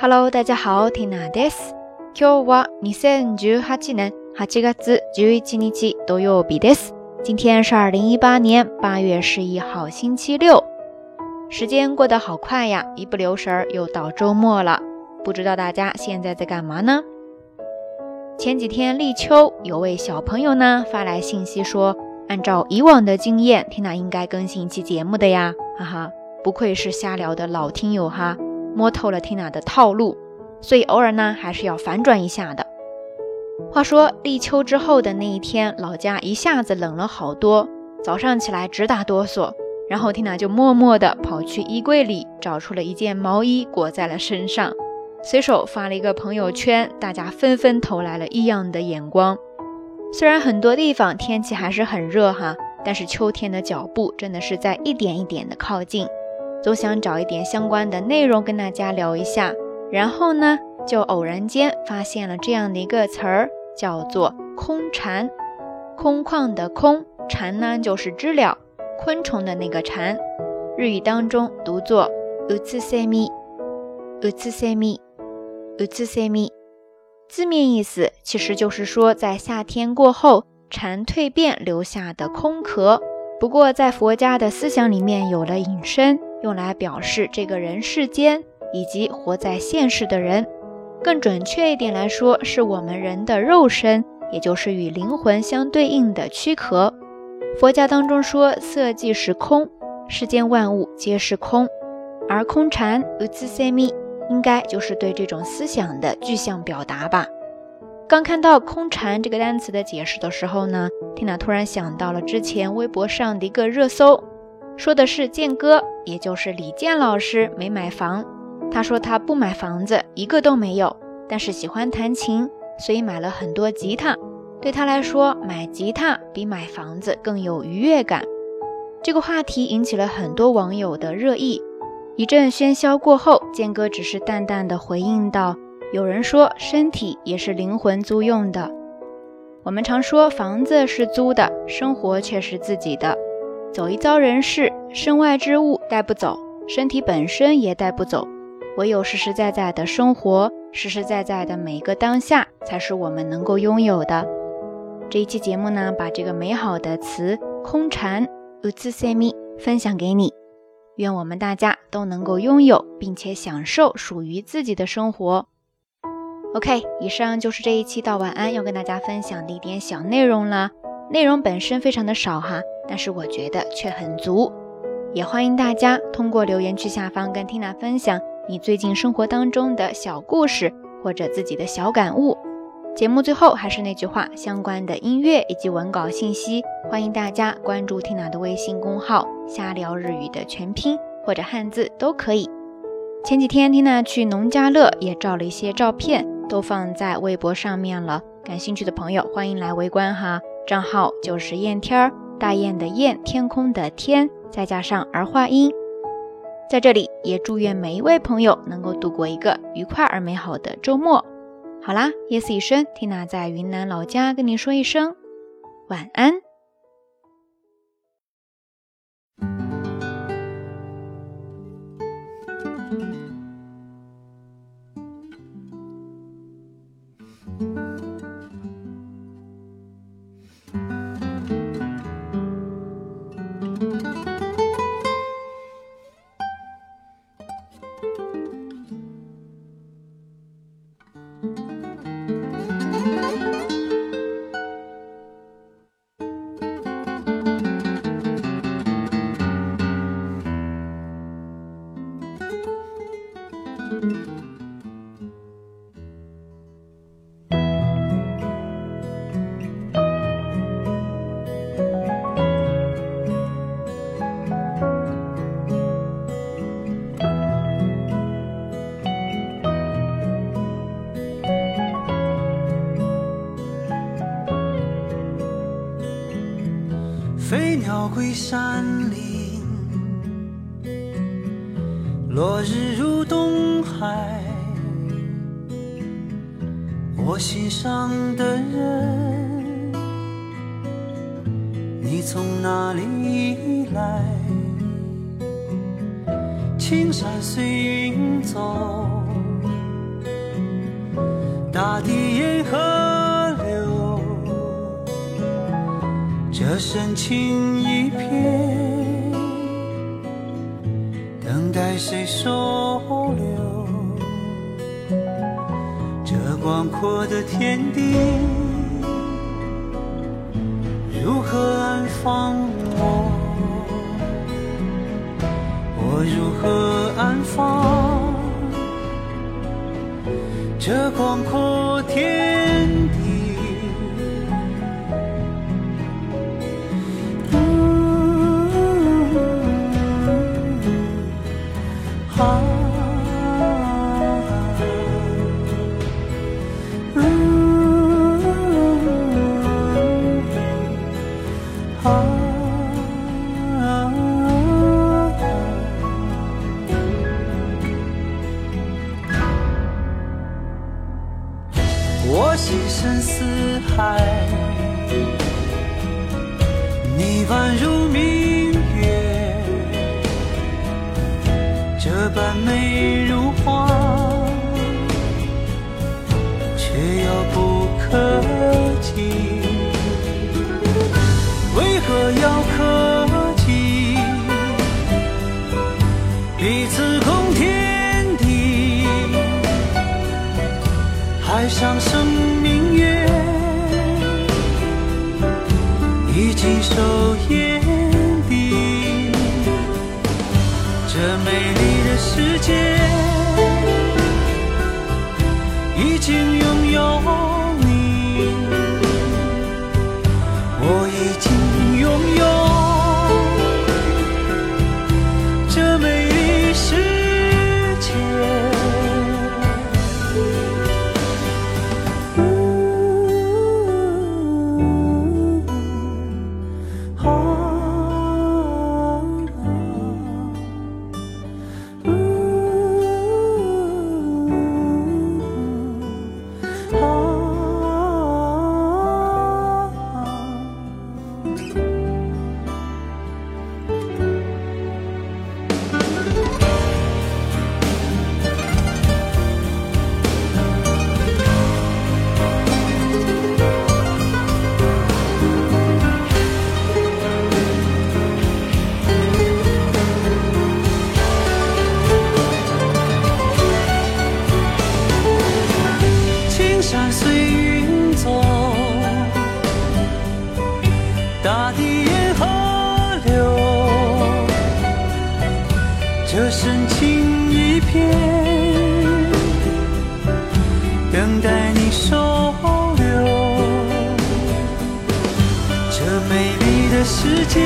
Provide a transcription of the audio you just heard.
Hello，大家好，Tina です。今日は二千十八年八月十一日土曜日です。今天是二零一八年八月十一号，星期六。时间过得好快呀，一不留神儿又到周末了。不知道大家现在在干嘛呢？前几天立秋，有位小朋友呢发来信息说，按照以往的经验，Tina 应该更新一期节目的呀，哈哈，不愧是瞎聊的老听友哈。 摸透了 Tina 的套路，所以偶尔呢还是要反转一下的。话说立秋之后的那一天，老家一下子冷了好多，早上起来直打哆嗦。然后 Tina 就默默地跑去衣柜里找出了一件毛衣裹在了身上，随手发了一个朋友圈，大家纷纷投来了异样的眼光。虽然很多地方天气还是很热哈，但是秋天的脚步真的是在一点一点的靠近。总想找一点相关的内容跟大家聊一下，然后呢，就偶然间发现了这样的一个词儿，叫做“空蝉”。空旷的空，蝉呢就是知了，昆虫的那个蝉。日语当中读作 “utsumi”，“utsumi”，“utsumi”。字面意思其实就是说，在夏天过后，蝉蜕变留下的空壳。不过在佛家的思想里面有了引申。用来表示这个人世间以及活在现实的人，更准确一点来说，是我们人的肉身，也就是与灵魂相对应的躯壳。佛家当中说，色即是空，世间万物皆是空，而空禅 utsumi 应该就是对这种思想的具象表达吧。刚看到空禅这个单词的解释的时候呢，Tina 突然想到了之前微博上的一个热搜。说的是健哥，也就是李健老师没买房。他说他不买房子，一个都没有，但是喜欢弹琴，所以买了很多吉他。对他来说，买吉他比买房子更有愉悦感。这个话题引起了很多网友的热议。一阵喧嚣过后，健哥只是淡淡的回应道：“有人说身体也是灵魂租用的。我们常说房子是租的，生活却是自己的。”走一遭人世，身外之物带不走，身体本身也带不走，唯有实实在在的生活，实实在在的每一个当下，才是我们能够拥有的。这一期节目呢，把这个美好的词“空禅 ”（utsumi） 分享给你，愿我们大家都能够拥有并且享受属于自己的生活。OK，以上就是这一期到晚安要跟大家分享的一点小内容了，内容本身非常的少哈。但是我觉得却很足，也欢迎大家通过留言区下方跟 Tina 分享你最近生活当中的小故事或者自己的小感悟。节目最后还是那句话，相关的音乐以及文稿信息，欢迎大家关注 Tina 的微信公号“瞎聊日语”的全拼或者汉字都可以。前几天 Tina 去农家乐也照了一些照片，都放在微博上面了，感兴趣的朋友欢迎来围观哈，账号就是燕天儿。大雁的雁，天空的天，再加上儿化音，在这里也祝愿每一位朋友能够度过一个愉快而美好的周末。好啦，夜色已深，Tina 在云南老家跟你说一声晚安。飞鸟归山林，落日海。我心上的人，你从哪里来？青山随云走，大地沿河流，这深情一片，等待谁说？阔的天地，如何安放我？我如何安放这广阔天这般美如画，却遥不可及。为何要可及？彼此共天地。海上生明月，已经收夜世界，大地沿河流。这深情一片，等待你收留。这美丽的世界，